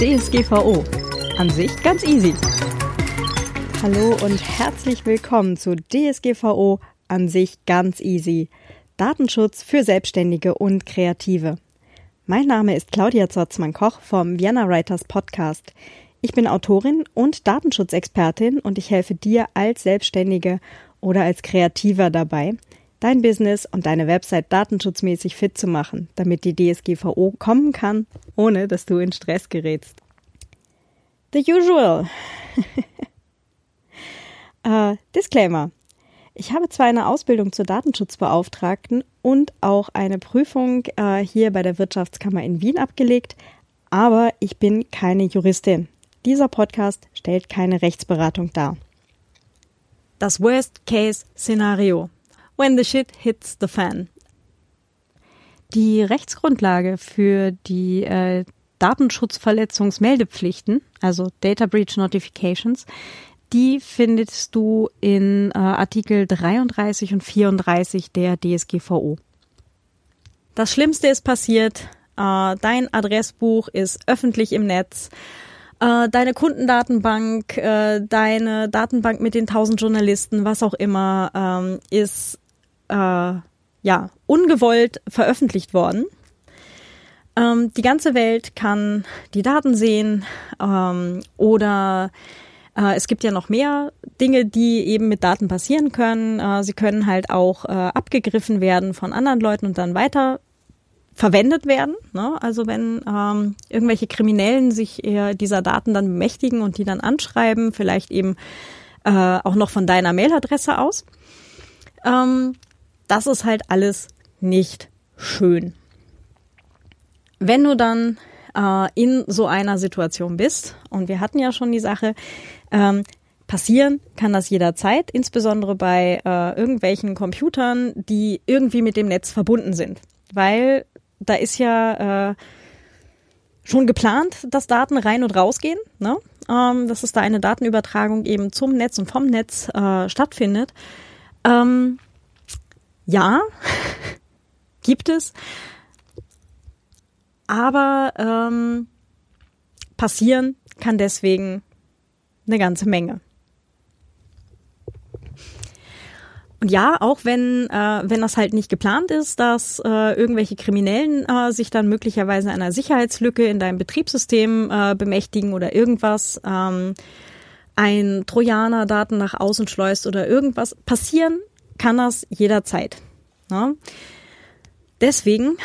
DSGVO. An sich ganz easy. Hallo und herzlich willkommen zu DSGVO. An sich ganz easy. Datenschutz für Selbstständige und Kreative. Mein Name ist Claudia Zotzmann-Koch vom Vienna Writers Podcast. Ich bin Autorin und Datenschutzexpertin und ich helfe dir als Selbstständige oder als Kreativer dabei, dein Business und deine Website datenschutzmäßig fit zu machen, damit die DSGVO kommen kann, ohne dass du in Stress gerätst. The usual. uh, Disclaimer. Ich habe zwar eine Ausbildung zur Datenschutzbeauftragten und auch eine Prüfung äh, hier bei der Wirtschaftskammer in Wien abgelegt, aber ich bin keine Juristin. Dieser Podcast stellt keine Rechtsberatung dar. Das Worst-Case-Szenario when the shit hits the fan. Die Rechtsgrundlage für die äh, Datenschutzverletzungsmeldepflichten, also Data Breach Notifications, die findest du in äh, Artikel 33 und 34 der DSGVO. Das Schlimmste ist passiert. Äh, dein Adressbuch ist öffentlich im Netz. Äh, deine Kundendatenbank, äh, deine Datenbank mit den tausend Journalisten, was auch immer, ähm, ist äh, ja ungewollt veröffentlicht worden. Ähm, die ganze Welt kann die Daten sehen ähm, oder äh, es gibt ja noch mehr Dinge, die eben mit Daten passieren können. Äh, sie können halt auch äh, abgegriffen werden von anderen Leuten und dann weiter verwendet werden. Ne? Also wenn ähm, irgendwelche Kriminellen sich eher dieser Daten dann bemächtigen und die dann anschreiben, vielleicht eben äh, auch noch von deiner Mailadresse aus. Ähm, das ist halt alles nicht schön. Wenn du dann äh, in so einer Situation bist, und wir hatten ja schon die Sache, ähm, passieren kann das jederzeit, insbesondere bei äh, irgendwelchen Computern, die irgendwie mit dem Netz verbunden sind. Weil da ist ja äh, schon geplant, dass Daten rein und rausgehen, ne? ähm, dass es da eine Datenübertragung eben zum Netz und vom Netz äh, stattfindet. Ähm, ja, gibt es. Aber ähm, passieren kann deswegen eine ganze Menge. Und ja, auch wenn, äh, wenn das halt nicht geplant ist, dass äh, irgendwelche Kriminellen äh, sich dann möglicherweise einer Sicherheitslücke in deinem Betriebssystem äh, bemächtigen oder irgendwas, ähm, ein Trojaner Daten nach außen schleust oder irgendwas, passieren kann das jederzeit. Ne? Deswegen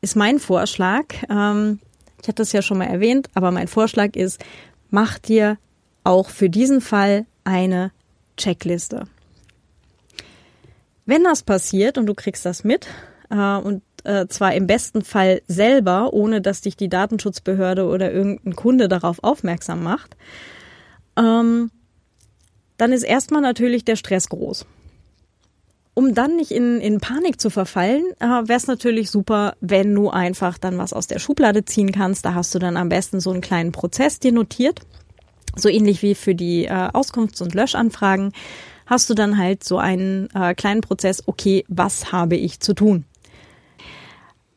ist mein Vorschlag, ähm, ich hatte das ja schon mal erwähnt, aber mein Vorschlag ist, mach dir auch für diesen Fall eine Checkliste. Wenn das passiert und du kriegst das mit äh, und äh, zwar im besten Fall selber, ohne dass dich die Datenschutzbehörde oder irgendein Kunde darauf aufmerksam macht, ähm, dann ist erstmal natürlich der Stress groß. Um dann nicht in, in Panik zu verfallen, äh, wäre es natürlich super, wenn du einfach dann was aus der Schublade ziehen kannst. Da hast du dann am besten so einen kleinen Prozess dir notiert. So ähnlich wie für die äh, Auskunfts- und Löschanfragen hast du dann halt so einen äh, kleinen Prozess, okay, was habe ich zu tun?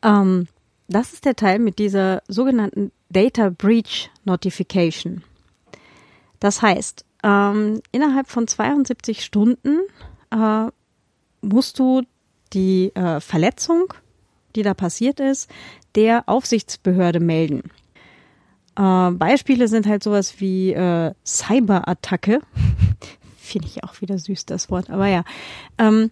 Ähm, das ist der Teil mit dieser sogenannten Data Breach Notification. Das heißt, ähm, innerhalb von 72 Stunden äh, musst du die äh, Verletzung, die da passiert ist, der Aufsichtsbehörde melden. Äh, Beispiele sind halt sowas wie äh, Cyberattacke. Finde ich auch wieder süß, das Wort. Aber ja. Ähm,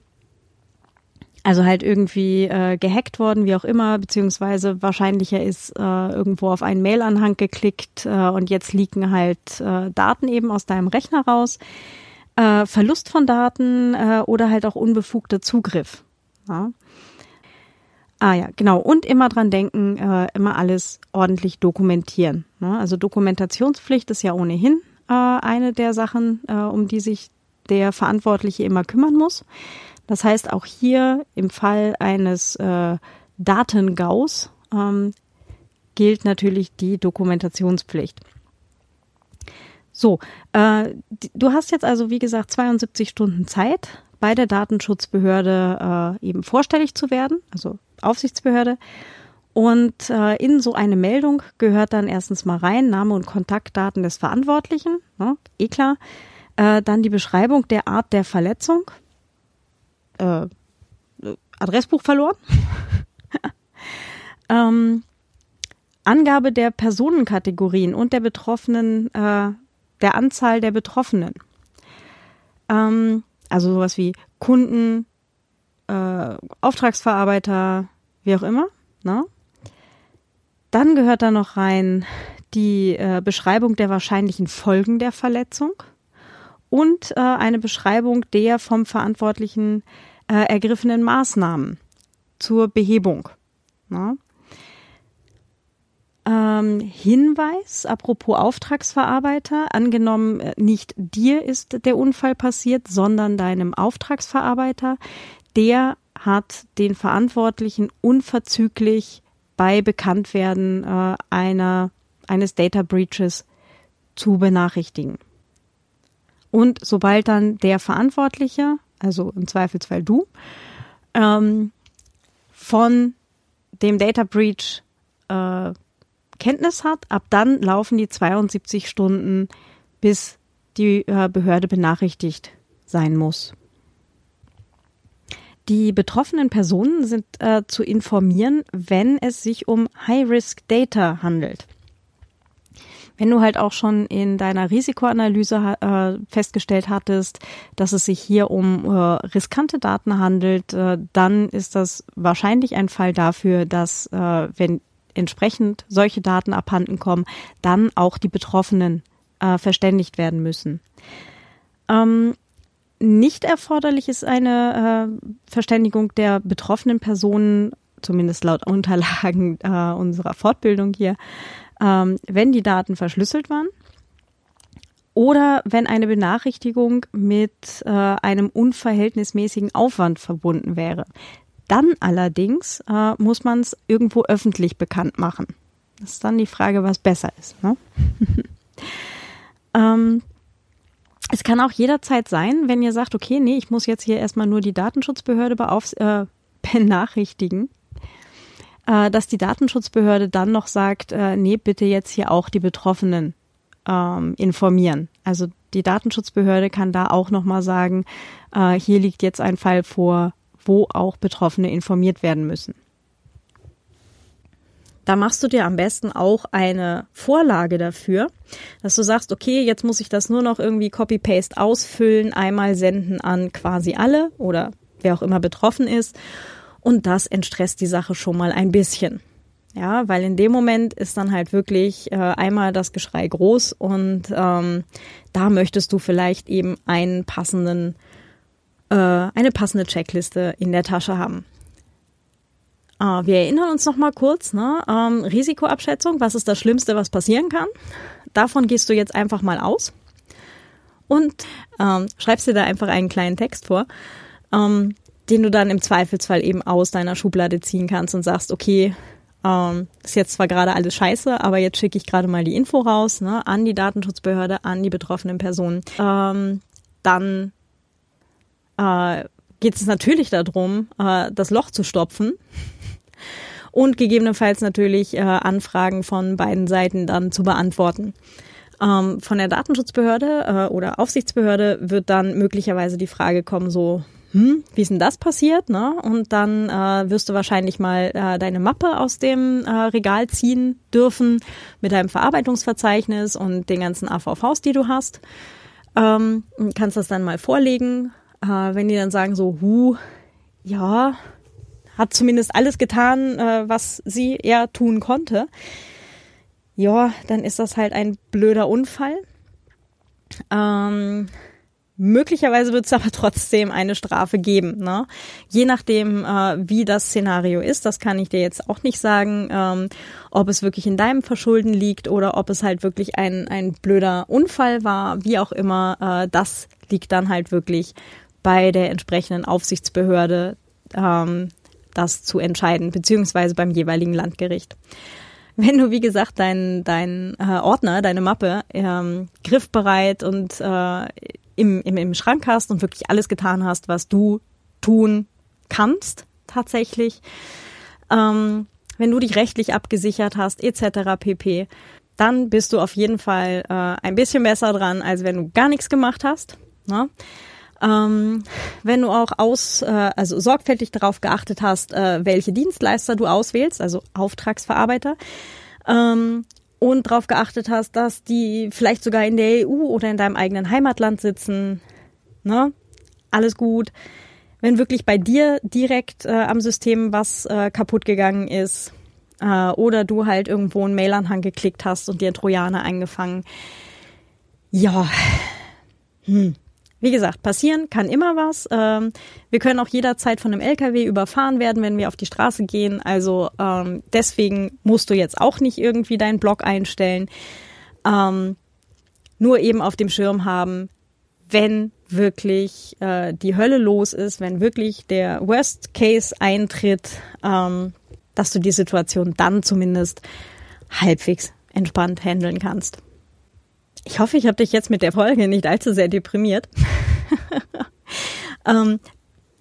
also halt irgendwie äh, gehackt worden, wie auch immer, beziehungsweise wahrscheinlicher ist äh, irgendwo auf einen Mailanhang geklickt äh, und jetzt liegen halt äh, Daten eben aus deinem Rechner raus äh, Verlust von Daten äh, oder halt auch unbefugter Zugriff. Ja. Ah ja, genau. Und immer dran denken, äh, immer alles ordentlich dokumentieren. Ne? Also Dokumentationspflicht ist ja ohnehin äh, eine der Sachen, äh, um die sich der Verantwortliche immer kümmern muss. Das heißt, auch hier im Fall eines äh, Datengaus ähm, gilt natürlich die Dokumentationspflicht. So, äh, du hast jetzt also, wie gesagt, 72 Stunden Zeit, bei der Datenschutzbehörde äh, eben vorstellig zu werden, also Aufsichtsbehörde. Und äh, in so eine Meldung gehört dann erstens mal rein Name und Kontaktdaten des Verantwortlichen, ne, eh klar. Äh, dann die Beschreibung der Art der Verletzung. Äh, Adressbuch verloren. ähm, Angabe der Personenkategorien und der Betroffenen, äh, der Anzahl der Betroffenen. Ähm, also sowas wie Kunden, äh, Auftragsverarbeiter, wie auch immer. Ne? Dann gehört da noch rein die äh, Beschreibung der wahrscheinlichen Folgen der Verletzung und äh, eine Beschreibung der vom Verantwortlichen äh, ergriffenen Maßnahmen zur Behebung. Ne? Ähm, Hinweis, apropos Auftragsverarbeiter, angenommen, äh, nicht dir ist der Unfall passiert, sondern deinem Auftragsverarbeiter, der hat den Verantwortlichen unverzüglich bei Bekanntwerden äh, einer, eines Data Breaches zu benachrichtigen. Und sobald dann der Verantwortliche, also im Zweifelsfall du, ähm, von dem Data Breach äh, Kenntnis hat, ab dann laufen die 72 Stunden, bis die äh, Behörde benachrichtigt sein muss. Die betroffenen Personen sind äh, zu informieren, wenn es sich um High-Risk-Data handelt. Wenn du halt auch schon in deiner Risikoanalyse äh, festgestellt hattest, dass es sich hier um äh, riskante Daten handelt, äh, dann ist das wahrscheinlich ein Fall dafür, dass äh, wenn entsprechend solche Daten abhanden kommen, dann auch die Betroffenen äh, verständigt werden müssen. Ähm, nicht erforderlich ist eine äh, Verständigung der betroffenen Personen, zumindest laut Unterlagen äh, unserer Fortbildung hier, ähm, wenn die Daten verschlüsselt waren oder wenn eine Benachrichtigung mit äh, einem unverhältnismäßigen Aufwand verbunden wäre. Dann allerdings äh, muss man es irgendwo öffentlich bekannt machen. Das ist dann die Frage, was besser ist. Ne? ähm, es kann auch jederzeit sein, wenn ihr sagt, okay, nee, ich muss jetzt hier erstmal nur die Datenschutzbehörde beaufs äh, benachrichtigen, äh, dass die Datenschutzbehörde dann noch sagt, äh, nee, bitte jetzt hier auch die Betroffenen ähm, informieren. Also die Datenschutzbehörde kann da auch nochmal sagen, äh, hier liegt jetzt ein Fall vor, wo auch Betroffene informiert werden müssen. Da machst du dir am besten auch eine Vorlage dafür, dass du sagst, okay, jetzt muss ich das nur noch irgendwie Copy-Paste ausfüllen, einmal senden an quasi alle oder wer auch immer betroffen ist. Und das entstresst die Sache schon mal ein bisschen. Ja, weil in dem Moment ist dann halt wirklich äh, einmal das Geschrei groß und ähm, da möchtest du vielleicht eben einen passenden äh, eine passende Checkliste in der Tasche haben. Äh, wir erinnern uns noch mal kurz, ne? Ähm, Risikoabschätzung, was ist das Schlimmste, was passieren kann? Davon gehst du jetzt einfach mal aus und ähm, schreibst dir da einfach einen kleinen Text vor, ähm, den du dann im Zweifelsfall eben aus deiner Schublade ziehen kannst und sagst, okay, ähm, ist jetzt zwar gerade alles scheiße, aber jetzt schicke ich gerade mal die Info raus ne, an die Datenschutzbehörde, an die betroffenen Personen. Ähm, dann äh, geht es natürlich darum, äh, das Loch zu stopfen und gegebenenfalls natürlich äh, Anfragen von beiden Seiten dann zu beantworten. Ähm, von der Datenschutzbehörde äh, oder Aufsichtsbehörde wird dann möglicherweise die Frage kommen, so, hm, wie ist denn das passiert? Ne? Und dann äh, wirst du wahrscheinlich mal äh, deine Mappe aus dem äh, Regal ziehen dürfen mit deinem Verarbeitungsverzeichnis und den ganzen AVVs, die du hast. Ähm, kannst das dann mal vorlegen äh, wenn die dann sagen so, hu, ja, hat zumindest alles getan, äh, was sie eher tun konnte, ja, dann ist das halt ein blöder Unfall. Ähm, möglicherweise wird es aber trotzdem eine Strafe geben. Ne? Je nachdem, äh, wie das Szenario ist, das kann ich dir jetzt auch nicht sagen, ähm, ob es wirklich in deinem Verschulden liegt oder ob es halt wirklich ein, ein blöder Unfall war, wie auch immer, äh, das liegt dann halt wirklich bei der entsprechenden Aufsichtsbehörde ähm, das zu entscheiden, beziehungsweise beim jeweiligen Landgericht. Wenn du, wie gesagt, deinen dein, äh, Ordner, deine Mappe ähm, griffbereit und äh, im, im, im Schrank hast und wirklich alles getan hast, was du tun kannst, tatsächlich, ähm, wenn du dich rechtlich abgesichert hast, etc. pp., dann bist du auf jeden Fall äh, ein bisschen besser dran, als wenn du gar nichts gemacht hast. Ne? Ähm, wenn du auch aus, äh, also sorgfältig darauf geachtet hast, äh, welche Dienstleister du auswählst, also Auftragsverarbeiter, ähm, und darauf geachtet hast, dass die vielleicht sogar in der EU oder in deinem eigenen Heimatland sitzen, ne? Alles gut. Wenn wirklich bei dir direkt äh, am System was äh, kaputt gegangen ist, äh, oder du halt irgendwo einen Mailanhang geklickt hast und dir Trojaner eingefangen. Ja, hm. Wie gesagt, passieren kann immer was. Ähm, wir können auch jederzeit von einem LKW überfahren werden, wenn wir auf die Straße gehen. Also ähm, deswegen musst du jetzt auch nicht irgendwie deinen Blog einstellen. Ähm, nur eben auf dem Schirm haben, wenn wirklich äh, die Hölle los ist, wenn wirklich der Worst Case eintritt, ähm, dass du die Situation dann zumindest halbwegs entspannt handeln kannst. Ich hoffe, ich habe dich jetzt mit der Folge nicht allzu sehr deprimiert. ähm,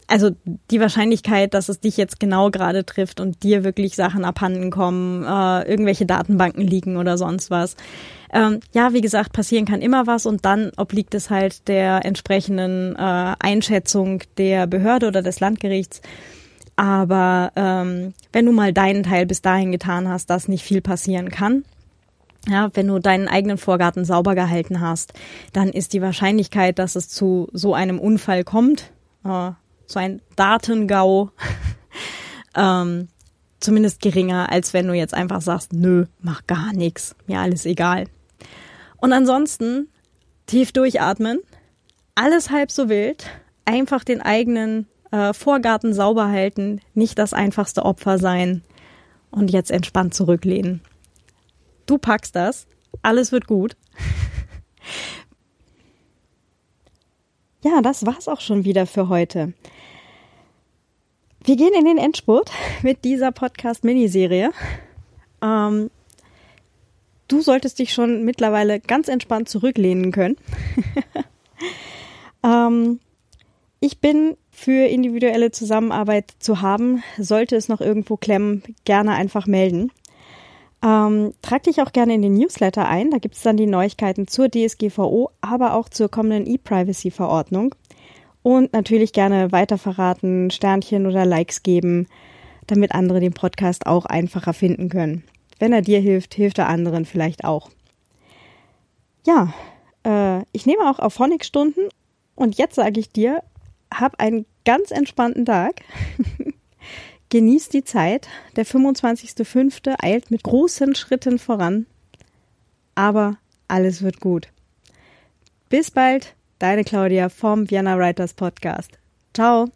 also die Wahrscheinlichkeit, dass es dich jetzt genau gerade trifft und dir wirklich Sachen abhanden kommen, äh, irgendwelche Datenbanken liegen oder sonst was. Ähm, ja, wie gesagt, passieren kann immer was und dann obliegt es halt der entsprechenden äh, Einschätzung der Behörde oder des Landgerichts. Aber ähm, wenn du mal deinen Teil bis dahin getan hast, dass nicht viel passieren kann, ja, wenn du deinen eigenen Vorgarten sauber gehalten hast, dann ist die Wahrscheinlichkeit, dass es zu so einem Unfall kommt, äh, so ein Datengau, ähm, zumindest geringer, als wenn du jetzt einfach sagst, nö, mach gar nichts, mir alles egal. Und ansonsten tief durchatmen, alles halb so wild, einfach den eigenen äh, Vorgarten sauber halten, nicht das einfachste Opfer sein und jetzt entspannt zurücklehnen. Du packst das. Alles wird gut. ja, das war's auch schon wieder für heute. Wir gehen in den Endspurt mit dieser Podcast-Miniserie. Ähm, du solltest dich schon mittlerweile ganz entspannt zurücklehnen können. ähm, ich bin für individuelle Zusammenarbeit zu haben. Sollte es noch irgendwo klemmen, gerne einfach melden. Ähm, trag dich auch gerne in den Newsletter ein. Da gibt es dann die Neuigkeiten zur DSGVO, aber auch zur kommenden E-Privacy-Verordnung. Und natürlich gerne weiterverraten, Sternchen oder Likes geben, damit andere den Podcast auch einfacher finden können. Wenn er dir hilft, hilft er anderen vielleicht auch. Ja, äh, ich nehme auch auf Phonic-Stunden und jetzt sage ich dir, hab einen ganz entspannten Tag. Genieß die Zeit. Der 25.05. eilt mit großen Schritten voran. Aber alles wird gut. Bis bald, deine Claudia vom Vienna Writers Podcast. Ciao.